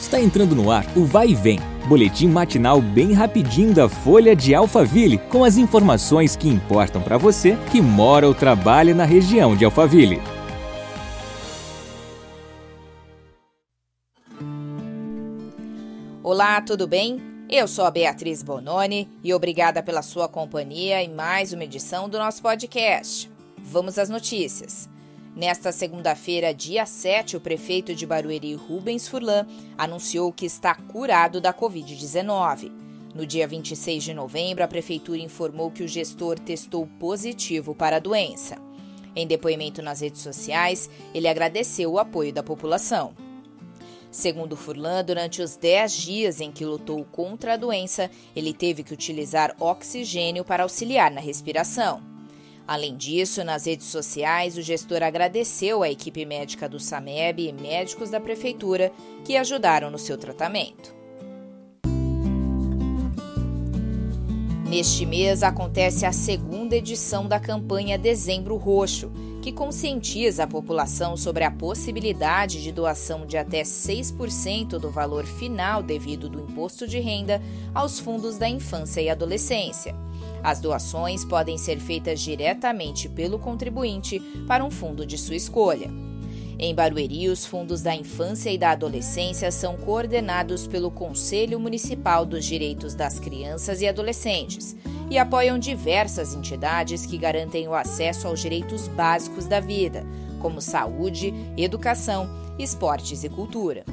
Está entrando no ar o Vai e Vem, boletim matinal bem rapidinho da Folha de Alphaville, com as informações que importam para você que mora ou trabalha na região de Alphaville. Olá, tudo bem? Eu sou a Beatriz Bononi e obrigada pela sua companhia em mais uma edição do nosso podcast. Vamos às notícias. Nesta segunda-feira, dia 7, o prefeito de Barueri, Rubens Furlan, anunciou que está curado da Covid-19. No dia 26 de novembro, a prefeitura informou que o gestor testou positivo para a doença. Em depoimento nas redes sociais, ele agradeceu o apoio da população. Segundo Furlan, durante os 10 dias em que lutou contra a doença, ele teve que utilizar oxigênio para auxiliar na respiração. Além disso, nas redes sociais, o gestor agradeceu à equipe médica do SAMEB e médicos da prefeitura que ajudaram no seu tratamento. Neste mês acontece a segunda edição da campanha Dezembro Roxo, que conscientiza a população sobre a possibilidade de doação de até 6% do valor final devido do imposto de renda aos fundos da infância e adolescência. As doações podem ser feitas diretamente pelo contribuinte para um fundo de sua escolha. Em Barueri, os fundos da infância e da adolescência são coordenados pelo Conselho Municipal dos Direitos das Crianças e Adolescentes e apoiam diversas entidades que garantem o acesso aos direitos básicos da vida, como saúde, educação, esportes e cultura.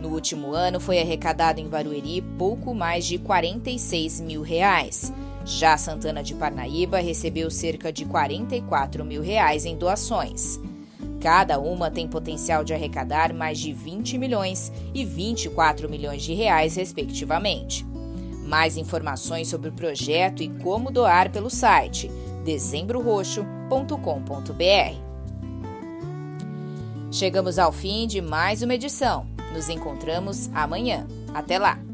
No último ano, foi arrecadado em Barueri pouco mais de 46 mil reais. Já Santana de Parnaíba recebeu cerca de 44 mil reais em doações. Cada uma tem potencial de arrecadar mais de 20 milhões e 24 milhões de reais, respectivamente. Mais informações sobre o projeto e como doar pelo site dezembroroxo.com.br. Chegamos ao fim de mais uma edição. Nos encontramos amanhã. Até lá!